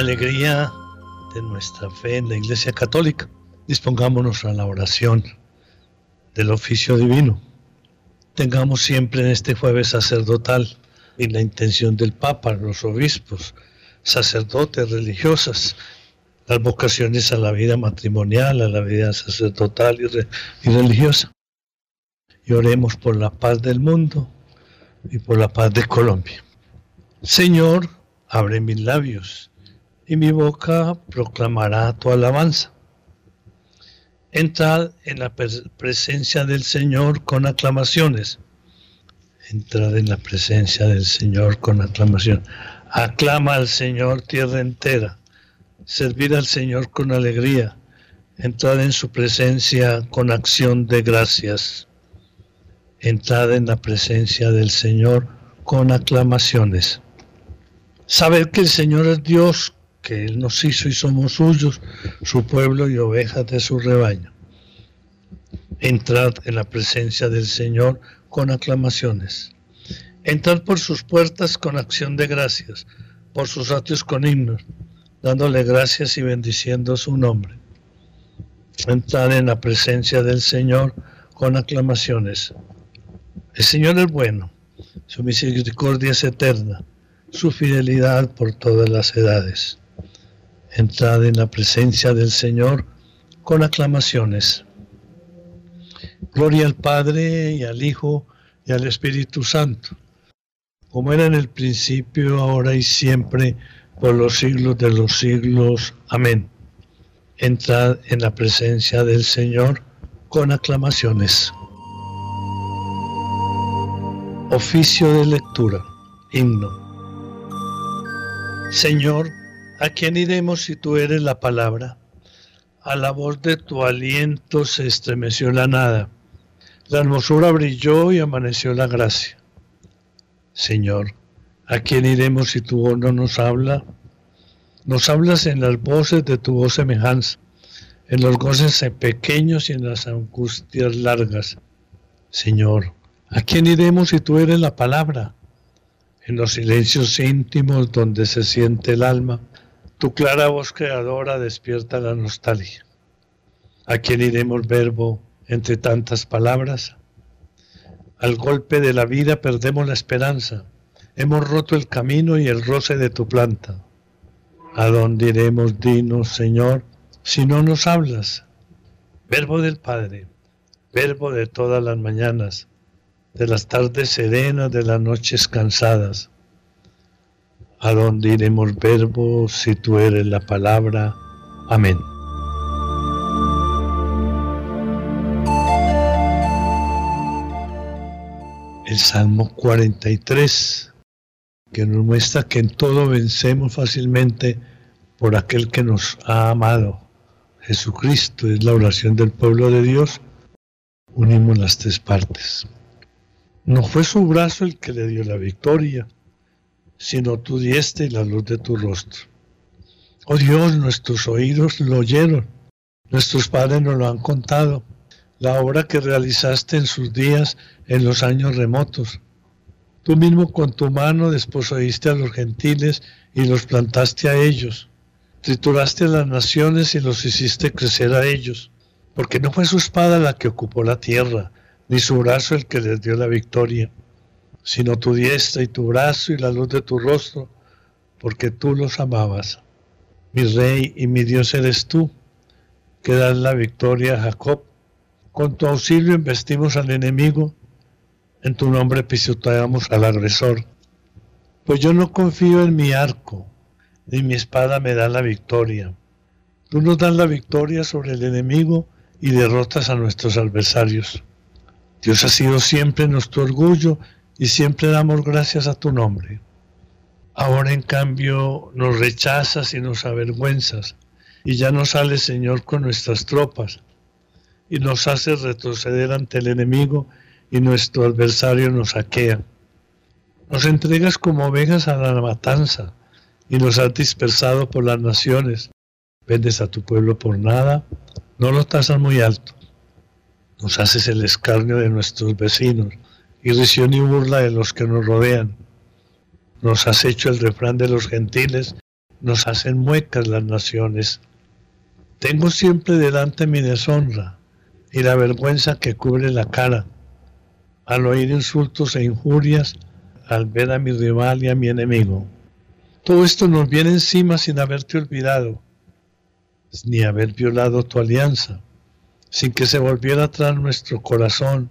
alegría de nuestra fe en la Iglesia Católica, dispongámonos a la oración del oficio divino. Tengamos siempre en este jueves sacerdotal y la intención del Papa, los obispos, sacerdotes, religiosas, las vocaciones a la vida matrimonial, a la vida sacerdotal y, religiosa. Y oremos por la paz del mundo y por la paz de Colombia. Señor, abre mis labios y mi boca proclamará tu alabanza. Entrad en la presencia del Señor con aclamaciones. Entrad en la presencia del Señor con aclamación. Aclama al Señor tierra entera. Servir al Señor con alegría. Entrad en su presencia con acción de gracias. Entrad en la presencia del Señor con aclamaciones. Saber que el Señor es Dios que Él nos hizo y somos suyos, su pueblo y ovejas de su rebaño. Entrad en la presencia del Señor con aclamaciones. Entrad por sus puertas con acción de gracias, por sus atrios con himnos, dándole gracias y bendiciendo su nombre. Entrad en la presencia del Señor con aclamaciones. El Señor es bueno, su misericordia es eterna, su fidelidad por todas las edades. Entrad en la presencia del Señor con aclamaciones. Gloria al Padre y al Hijo y al Espíritu Santo, como era en el principio, ahora y siempre, por los siglos de los siglos. Amén. Entrad en la presencia del Señor con aclamaciones. Oficio de lectura. Himno. Señor, ¿A quién iremos si tú eres la palabra? A la voz de tu aliento se estremeció la nada. La hermosura brilló y amaneció la gracia. Señor, ¿a quién iremos si tu voz no nos habla? Nos hablas en las voces de tu voz semejanza, en los goces pequeños y en las angustias largas. Señor, ¿a quién iremos si tú eres la palabra? En los silencios íntimos donde se siente el alma, tu clara voz creadora despierta la nostalgia. ¿A quién iremos verbo entre tantas palabras? Al golpe de la vida perdemos la esperanza. Hemos roto el camino y el roce de tu planta. ¿A dónde iremos, dinos, Señor, si no nos hablas? Verbo del Padre, verbo de todas las mañanas, de las tardes serenas, de las noches cansadas ¿A dónde iremos verbo si tú eres la palabra? Amén. El Salmo 43, que nos muestra que en todo vencemos fácilmente por aquel que nos ha amado. Jesucristo es la oración del pueblo de Dios. Unimos las tres partes. No fue su brazo el que le dio la victoria, sino tu diestra y la luz de tu rostro. Oh Dios, nuestros oídos lo oyeron, nuestros padres nos lo han contado, la obra que realizaste en sus días en los años remotos. Tú mismo con tu mano desposeíste a los gentiles y los plantaste a ellos. Trituraste a las naciones y los hiciste crecer a ellos, porque no fue su espada la que ocupó la tierra, ni su brazo el que les dio la victoria sino tu diestra y tu brazo y la luz de tu rostro, porque tú los amabas. Mi rey y mi Dios eres tú, que das la victoria a Jacob. Con tu auxilio investimos al enemigo, en tu nombre pisoteamos al agresor. Pues yo no confío en mi arco, ni mi espada me da la victoria. Tú nos das la victoria sobre el enemigo y derrotas a nuestros adversarios. Dios ha sido siempre nuestro orgullo y siempre damos gracias a tu nombre. Ahora en cambio nos rechazas y nos avergüenzas y ya no sales Señor con nuestras tropas y nos haces retroceder ante el enemigo y nuestro adversario nos saquea. Nos entregas como ovejas a la matanza y nos has dispersado por las naciones. Vendes a tu pueblo por nada, no lo tasas muy alto. Nos haces el escarnio de nuestros vecinos irrisión y burla de los que nos rodean. Nos has hecho el refrán de los gentiles nos hacen muecas las naciones. Tengo siempre delante mi deshonra y la vergüenza que cubre la cara. Al oír insultos e injurias, al ver a mi rival y a mi enemigo. Todo esto nos viene encima sin haberte olvidado, ni haber violado tu alianza, sin que se volviera atrás nuestro corazón,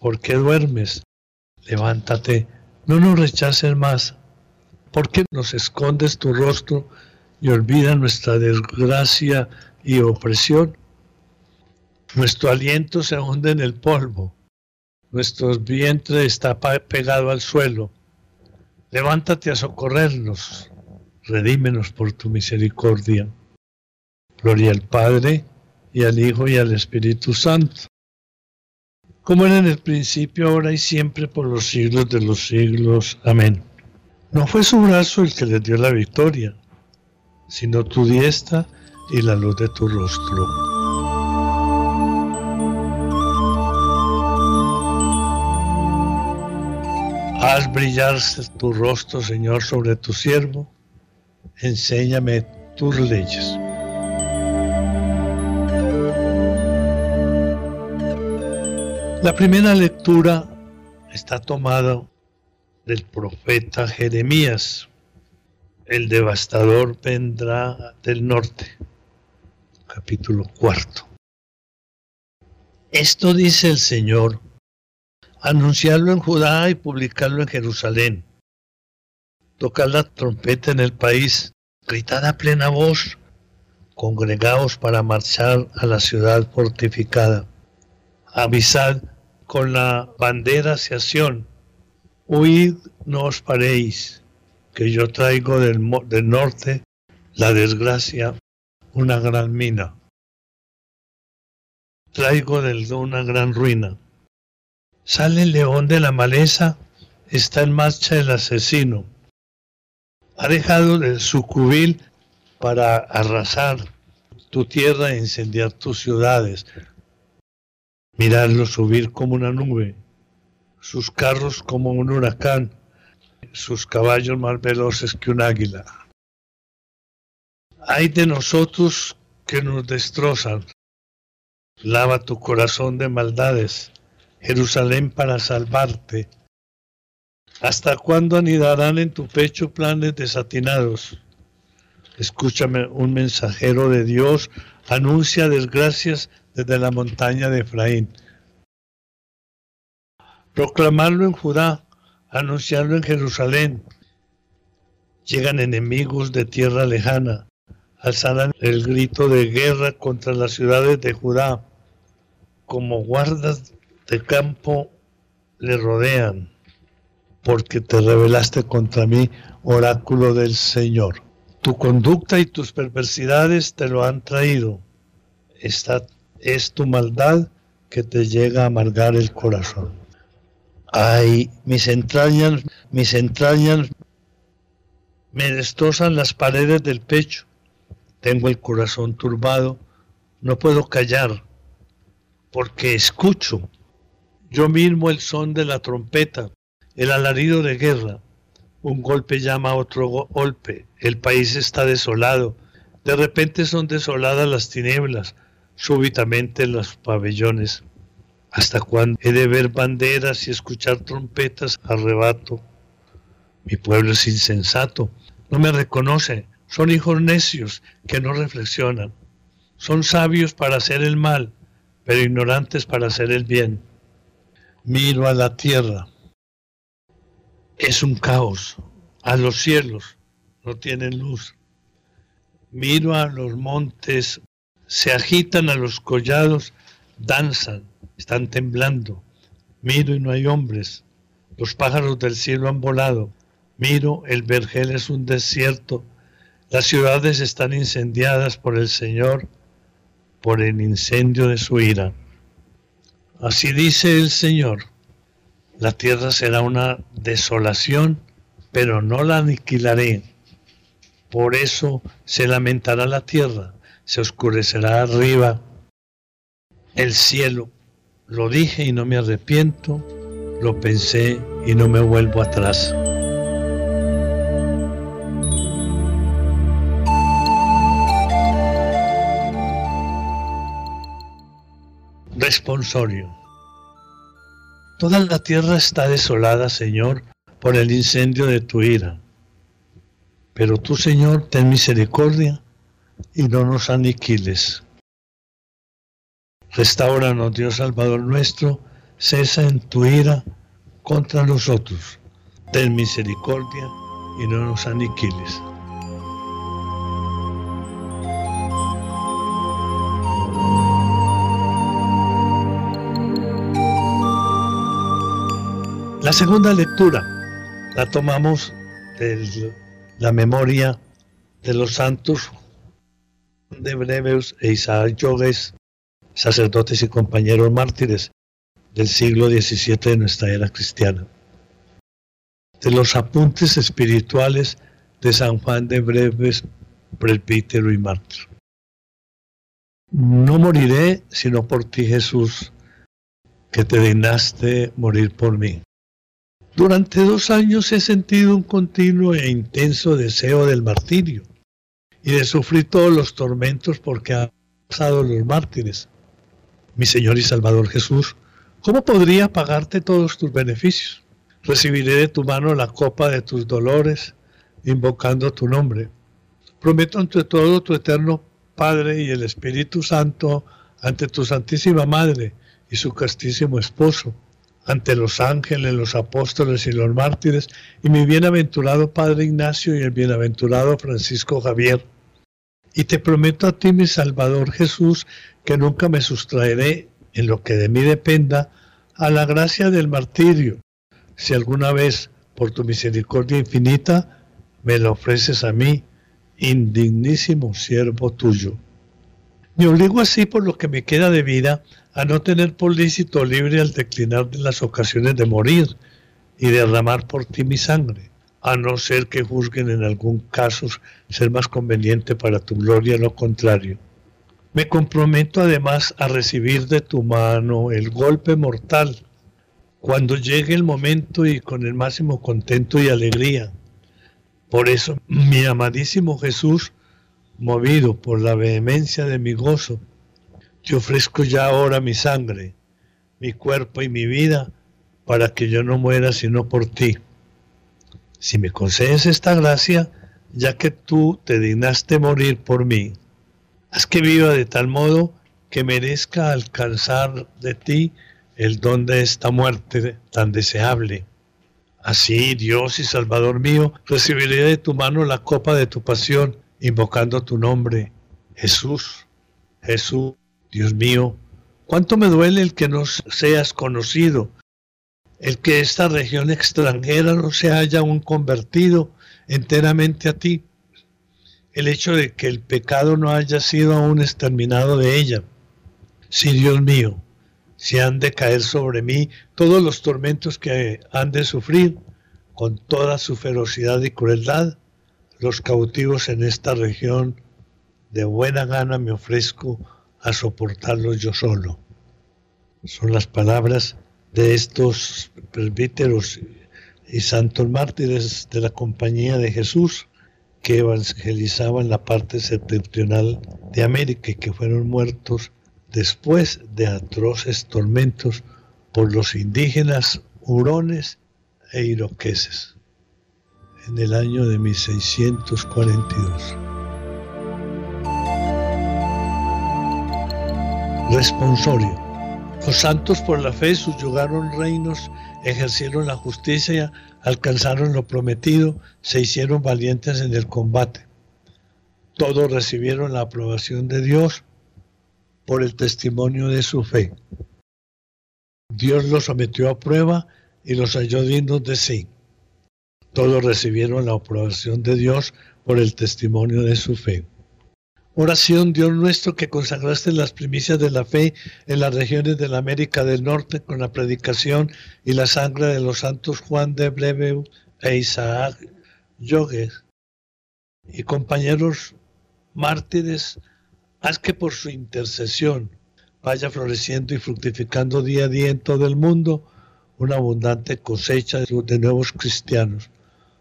¿por qué duermes? Levántate, no nos rechaces más. ¿Por qué nos escondes tu rostro y olvida nuestra desgracia y opresión. Nuestro aliento se hunde en el polvo, nuestro vientre está pegado al suelo. Levántate a socorrernos, redímenos por tu misericordia. Gloria al Padre, y al Hijo, y al Espíritu Santo, como era en el principio, ahora y siempre, por los siglos de los siglos. Amén. No fue su brazo el que les dio la victoria, sino tu diestra y la luz de tu rostro. Haz brillar tu rostro, Señor, sobre tu siervo. Enséñame tus leyes. La primera lectura está tomada del profeta Jeremías, el devastador vendrá del norte. Capítulo cuarto. Esto dice el Señor, anunciarlo en Judá y publicarlo en Jerusalén. Tocad la trompeta en el país, gritad a plena voz, congregaos para marchar a la ciudad fortificada. Avisad con la bandera hacia huid, no os paréis que yo traigo del, del norte la desgracia, una gran mina. Traigo del una gran ruina. Sale el león de la maleza, está en marcha el asesino. Ha dejado de su cubil para arrasar tu tierra e incendiar tus ciudades. Mirarlo subir como una nube, sus carros como un huracán, sus caballos más veloces que un águila. Hay de nosotros que nos destrozan. Lava tu corazón de maldades, Jerusalén, para salvarte. ¿Hasta cuándo anidarán en tu pecho planes desatinados? Escúchame, un mensajero de Dios anuncia desgracias desde la montaña de Efraín. Proclamarlo en Judá, anunciarlo en Jerusalén. Llegan enemigos de tierra lejana, alzarán el grito de guerra contra las ciudades de Judá. Como guardas de campo le rodean, porque te rebelaste contra mí, oráculo del Señor. Tu conducta y tus perversidades te lo han traído. Esta es tu maldad que te llega a amargar el corazón. Ay, mis entrañas, mis entrañas me destrozan las paredes del pecho. Tengo el corazón turbado, no puedo callar, porque escucho yo mismo el son de la trompeta, el alarido de guerra. Un golpe llama a otro golpe, el país está desolado. De repente son desoladas las tinieblas, súbitamente los pabellones. ¿Hasta cuándo he de ver banderas y escuchar trompetas arrebato? Mi pueblo es insensato, no me reconoce, son hijos necios que no reflexionan. Son sabios para hacer el mal, pero ignorantes para hacer el bien. Miro a la tierra, es un caos, a los cielos no tienen luz. Miro a los montes, se agitan a los collados, danzan, están temblando. Miro y no hay hombres. Los pájaros del cielo han volado. Miro, el vergel es un desierto. Las ciudades están incendiadas por el Señor, por el incendio de su ira. Así dice el Señor, la tierra será una desolación, pero no la aniquilaré. Por eso se lamentará la tierra, se oscurecerá arriba el cielo. Lo dije y no me arrepiento, lo pensé y no me vuelvo atrás. Responsorio. Toda la tierra está desolada, Señor, por el incendio de tu ira. Pero tú, Señor, ten misericordia y no nos aniquiles. Restauranos, Dios Salvador nuestro, cesa en tu ira contra nosotros. Ten misericordia y no nos aniquiles. La segunda lectura la tomamos de la memoria de los santos de Breveus e Isaac Yogues, sacerdotes y compañeros mártires del siglo XVII de nuestra era cristiana. De los apuntes espirituales de San Juan de Breves, presbítero y mártir. No moriré sino por ti, Jesús, que te dignaste morir por mí. Durante dos años he sentido un continuo e intenso deseo del martirio y de sufrir todos los tormentos porque han pasado los mártires. Mi Señor y Salvador Jesús, ¿cómo podría pagarte todos tus beneficios? Recibiré de tu mano la copa de tus dolores, invocando tu nombre. Prometo ante todo tu eterno Padre y el Espíritu Santo, ante tu Santísima Madre y su castísimo Esposo, ante los ángeles, los apóstoles y los mártires, y mi bienaventurado Padre Ignacio y el bienaventurado Francisco Javier. Y te prometo a ti, mi Salvador Jesús, que nunca me sustraeré, en lo que de mí dependa, a la gracia del martirio, si alguna vez, por tu misericordia infinita, me lo ofreces a mí, indignísimo siervo tuyo. Me obligo así por lo que me queda de vida a no tener por lícito libre al declinar de las ocasiones de morir y derramar por ti mi sangre, a no ser que juzguen en algún caso ser más conveniente para tu gloria lo contrario. Me comprometo además a recibir de tu mano el golpe mortal cuando llegue el momento y con el máximo contento y alegría. Por eso, mi amadísimo Jesús, movido por la vehemencia de mi gozo, te ofrezco ya ahora mi sangre, mi cuerpo y mi vida, para que yo no muera sino por ti. Si me concedes esta gracia, ya que tú te dignaste morir por mí, haz que viva de tal modo que merezca alcanzar de ti el don de esta muerte tan deseable. Así, Dios y Salvador mío, recibiré de tu mano la copa de tu pasión, invocando tu nombre, Jesús, Jesús, Dios mío, cuánto me duele el que no seas conocido, el que esta región extranjera no se haya aún convertido enteramente a ti, el hecho de que el pecado no haya sido aún exterminado de ella. Sí, Dios mío, si han de caer sobre mí todos los tormentos que han de sufrir, con toda su ferocidad y crueldad, los cautivos en esta región, de buena gana me ofrezco a soportarlo yo solo. Son las palabras de estos presbíteros y santos mártires de la compañía de Jesús que evangelizaban la parte septentrional de América y que fueron muertos después de atroces tormentos por los indígenas hurones e iroqueses en el año de 1642. Responsorio. Los santos por la fe subyugaron reinos, ejercieron la justicia, alcanzaron lo prometido, se hicieron valientes en el combate. Todos recibieron la aprobación de Dios por el testimonio de su fe. Dios los sometió a prueba y los halló dignos de sí. Todos recibieron la aprobación de Dios por el testimonio de su fe. Oración, Dios nuestro, que consagraste las primicias de la fe en las regiones de la América del Norte con la predicación y la sangre de los santos Juan de Breve e Isaac Yogues y compañeros mártires, haz que por su intercesión vaya floreciendo y fructificando día a día en todo el mundo una abundante cosecha de nuevos cristianos.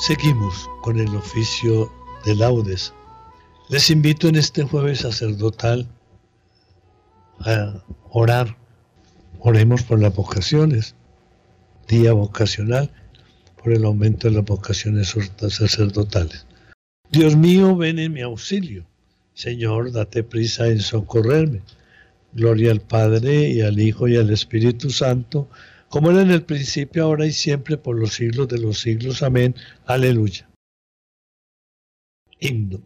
Seguimos con el oficio de laudes. Les invito en este jueves sacerdotal a orar. Oremos por las vocaciones, día vocacional, por el aumento de las vocaciones sacerdotales. Dios mío, ven en mi auxilio. Señor, date prisa en socorrerme. Gloria al Padre y al Hijo y al Espíritu Santo como era en el principio, ahora y siempre, por los siglos de los siglos. Amén. Aleluya. Himno.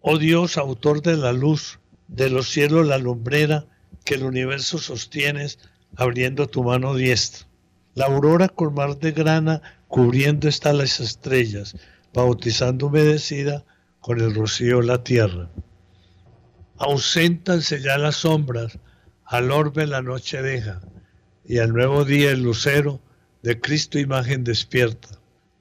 Oh Dios, autor de la luz, de los cielos la lumbrera, que el universo sostienes, abriendo tu mano diestra. La aurora con mar de grana, cubriendo está las estrellas, bautizando humedecida con el rocío la tierra. Auséntanse ya las sombras, al orbe la noche deja y al nuevo día el lucero de Cristo imagen despierta.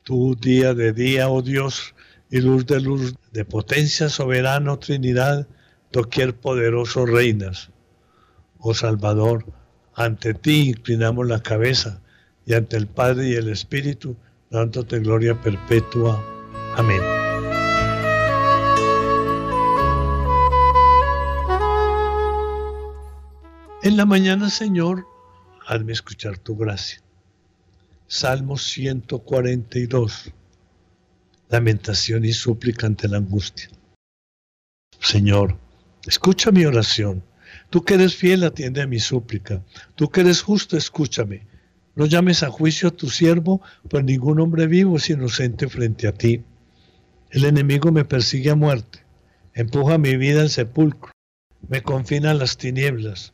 Tú día de día, oh Dios, y luz de luz, de potencia soberana, oh Trinidad, doquier poderoso reinas. Oh Salvador, ante ti inclinamos la cabeza y ante el Padre y el Espíritu, dándote gloria perpetua. Amén. En la mañana, Señor, hazme escuchar tu gracia. Salmo 142. Lamentación y súplica ante la angustia. Señor, escucha mi oración. Tú que eres fiel, atiende a mi súplica. Tú que eres justo, escúchame. No llames a juicio a tu siervo, pues ningún hombre vivo es inocente frente a ti. El enemigo me persigue a muerte, empuja mi vida al sepulcro, me confina a las tinieblas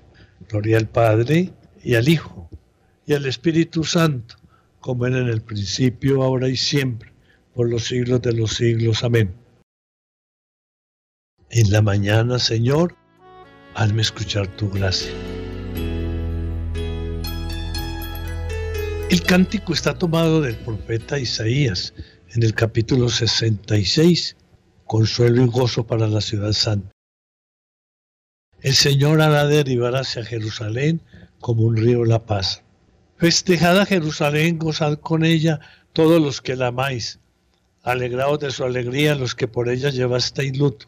Gloria al Padre y al Hijo y al Espíritu Santo, como era en el principio, ahora y siempre, por los siglos de los siglos. Amén. En la mañana, Señor, hazme escuchar tu gracia. El cántico está tomado del profeta Isaías en el capítulo 66, Consuelo y gozo para la ciudad santa. El Señor hará derivar hacia Jerusalén como un río la paz. Festejad a Jerusalén, gozad con ella todos los que la amáis. Alegraos de su alegría los que por ella llevasteis luto.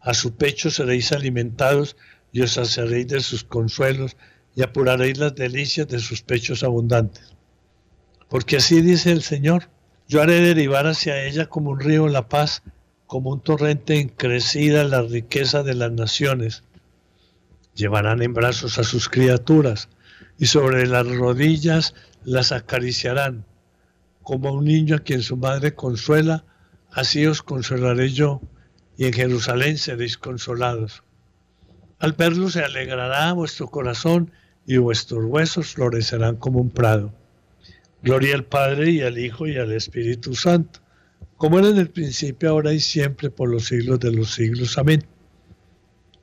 A su pecho seréis alimentados y os saciaréis de sus consuelos y apuraréis las delicias de sus pechos abundantes. Porque así dice el Señor, yo haré derivar hacia ella como un río la paz, como un torrente en crecida la riqueza de las naciones Llevarán en brazos a sus criaturas y sobre las rodillas las acariciarán. Como un niño a quien su madre consuela, así os consolaré yo, y en Jerusalén seréis consolados. Al verlo se alegrará vuestro corazón y vuestros huesos florecerán como un prado. Gloria al Padre y al Hijo y al Espíritu Santo, como era en el principio, ahora y siempre, por los siglos de los siglos. Amén.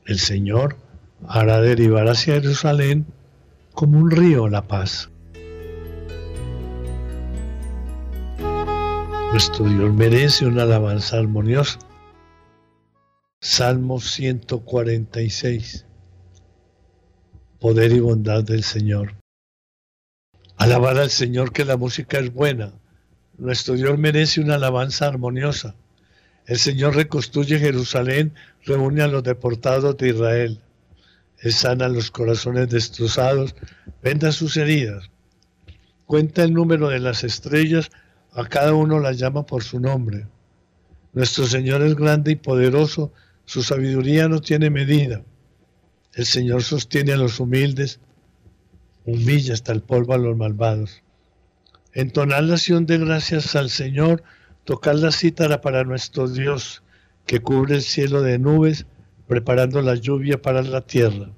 El Señor hará derivar hacia Jerusalén como un río la paz. Nuestro Dios merece una alabanza armoniosa. Salmo 146. Poder y bondad del Señor. Alabar al Señor que la música es buena. Nuestro Dios merece una alabanza armoniosa. El Señor reconstruye Jerusalén, reúne a los deportados de Israel. Él sana los corazones destrozados, venda sus heridas. Cuenta el número de las estrellas, a cada uno las llama por su nombre. Nuestro Señor es grande y poderoso, su sabiduría no tiene medida. El Señor sostiene a los humildes, humilla hasta el polvo a los malvados. Entonar la acción de gracias al Señor, tocar la cítara para nuestro Dios, que cubre el cielo de nubes, preparando la lluvia para la tierra,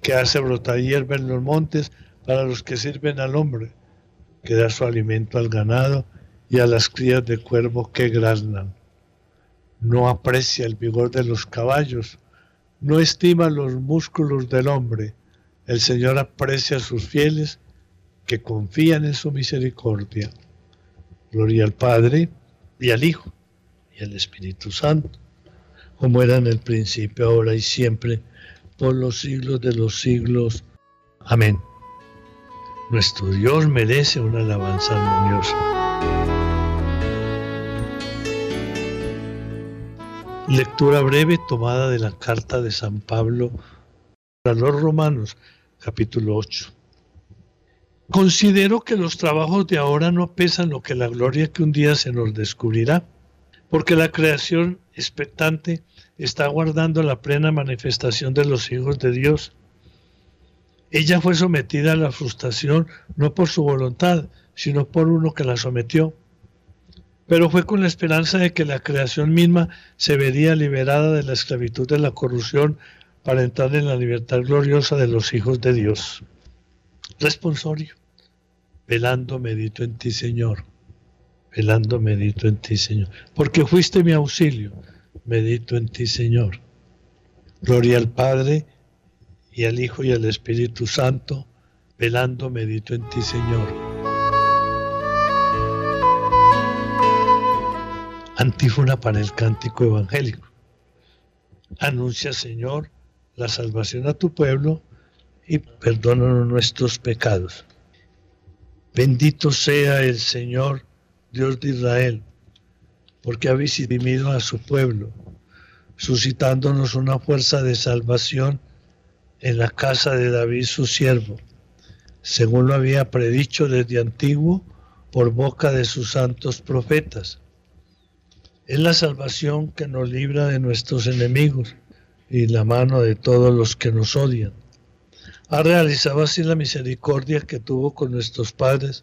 que hace brotar hierba en los montes para los que sirven al hombre, que da su alimento al ganado y a las crías de cuervo que graznan. No aprecia el vigor de los caballos, no estima los músculos del hombre. El Señor aprecia a sus fieles que confían en su misericordia. Gloria al Padre y al Hijo y al Espíritu Santo como era en el principio, ahora y siempre, por los siglos de los siglos. Amén. Nuestro Dios merece una alabanza armoniosa. Lectura breve tomada de la carta de San Pablo a los Romanos, capítulo 8. Considero que los trabajos de ahora no pesan lo que la gloria que un día se nos descubrirá porque la creación expectante está guardando la plena manifestación de los hijos de Dios. Ella fue sometida a la frustración no por su voluntad, sino por uno que la sometió. Pero fue con la esperanza de que la creación misma se vería liberada de la esclavitud de la corrupción para entrar en la libertad gloriosa de los hijos de Dios. Responsorio. Velando medito en ti, Señor velando medito en ti, Señor. Porque fuiste mi auxilio, medito en ti, Señor. Gloria al Padre y al Hijo y al Espíritu Santo, velando medito en ti, Señor. Antífona para el cántico evangélico. Anuncia, Señor, la salvación a tu pueblo y perdónanos nuestros pecados. Bendito sea el Señor Dios de Israel, porque ha visitado a su pueblo, suscitándonos una fuerza de salvación en la casa de David su siervo, según lo había predicho desde antiguo por boca de sus santos profetas. Es la salvación que nos libra de nuestros enemigos y la mano de todos los que nos odian. Ha realizado así la misericordia que tuvo con nuestros padres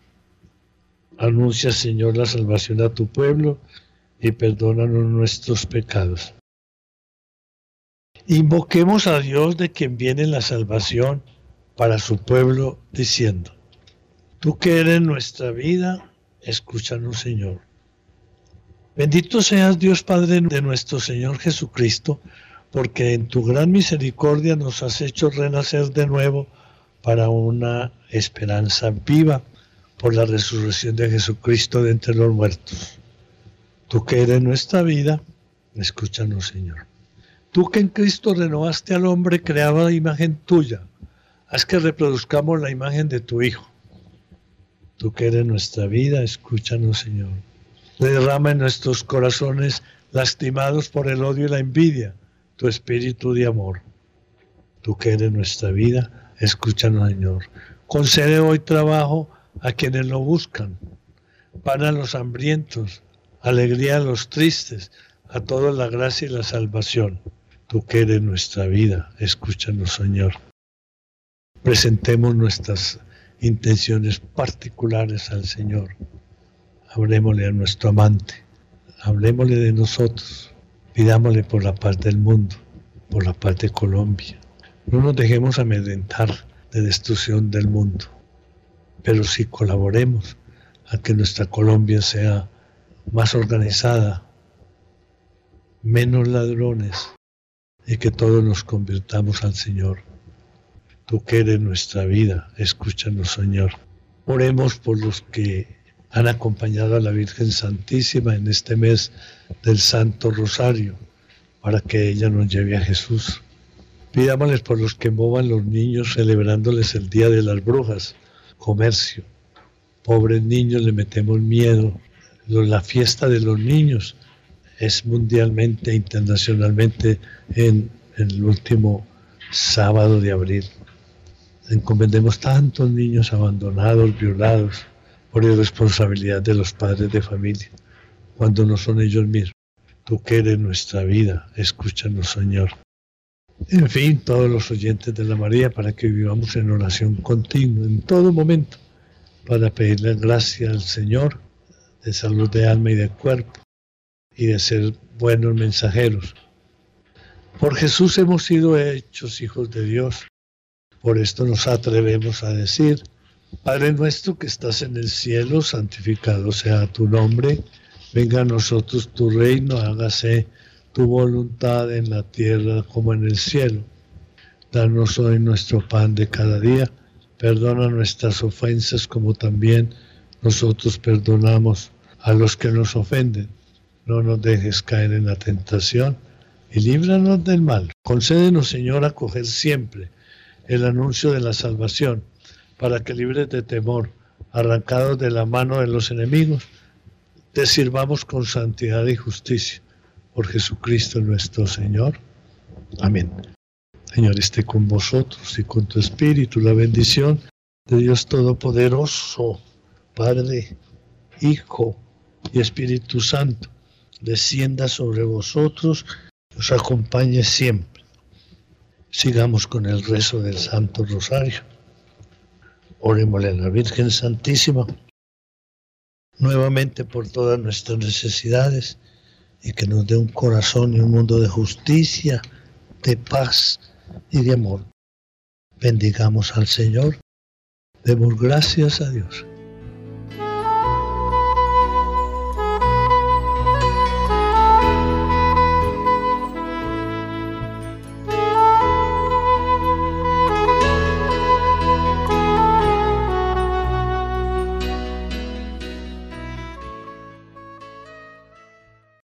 Anuncia, Señor, la salvación a tu pueblo y perdónanos nuestros pecados. Invoquemos a Dios de quien viene la salvación para su pueblo, diciendo, Tú que eres nuestra vida, escúchanos Señor. Bendito seas Dios Padre de nuestro Señor Jesucristo, porque en tu gran misericordia nos has hecho renacer de nuevo para una esperanza viva por la resurrección de Jesucristo de entre los muertos. Tú que eres nuestra vida, escúchanos Señor. Tú que en Cristo renovaste al hombre, creaba la imagen tuya, haz que reproduzcamos la imagen de tu Hijo. Tú que eres nuestra vida, escúchanos Señor. Derrama en nuestros corazones lastimados por el odio y la envidia, tu espíritu de amor. Tú que eres nuestra vida, escúchanos Señor. Concede hoy trabajo a quienes lo buscan, pan a los hambrientos, alegría a los tristes, a todos la gracia y la salvación. Tú que eres nuestra vida, escúchanos, Señor. Presentemos nuestras intenciones particulares al Señor. Hablemosle a nuestro amante, hablemosle de nosotros, pidámosle por la paz del mundo, por la paz de Colombia. No nos dejemos amedrentar de destrucción del mundo pero si colaboremos a que nuestra Colombia sea más organizada, menos ladrones y que todos nos convirtamos al Señor. Tú que eres nuestra vida, escúchanos Señor. Oremos por los que han acompañado a la Virgen Santísima en este mes del Santo Rosario, para que ella nos lleve a Jesús. Pidámosles por los que movan los niños celebrándoles el Día de las Brujas, comercio. Pobres niños le metemos miedo. La fiesta de los niños es mundialmente, internacionalmente en, el último sábado de abril. Encomendemos tantos niños abandonados, violados por irresponsabilidad de los padres de familia, cuando no son ellos mismos. Tú que eres nuestra vida, escúchanos, Señor. En fin, todos los oyentes de la María, para que vivamos en oración continua en todo momento, para pedirle gracia al Señor de salud de alma y de cuerpo y de ser buenos mensajeros. Por Jesús hemos sido hechos hijos de Dios. Por esto nos atrevemos a decir, Padre nuestro que estás en el cielo, santificado sea tu nombre, venga a nosotros tu reino, hágase tu voluntad en la tierra como en el cielo. Danos hoy nuestro pan de cada día. Perdona nuestras ofensas como también nosotros perdonamos a los que nos ofenden. No nos dejes caer en la tentación y líbranos del mal. Concédenos, Señor, acoger siempre el anuncio de la salvación, para que libres de temor, arrancados de la mano de los enemigos, te sirvamos con santidad y justicia por Jesucristo nuestro Señor. Amén. Señor, esté con vosotros y con tu Espíritu la bendición de Dios Todopoderoso, Padre, Hijo y Espíritu Santo, descienda sobre vosotros, os acompañe siempre. Sigamos con el rezo del Santo Rosario. Orémosle a la Virgen Santísima, nuevamente por todas nuestras necesidades y que nos dé un corazón y un mundo de justicia, de paz y de amor. Bendigamos al Señor. Demos gracias a Dios.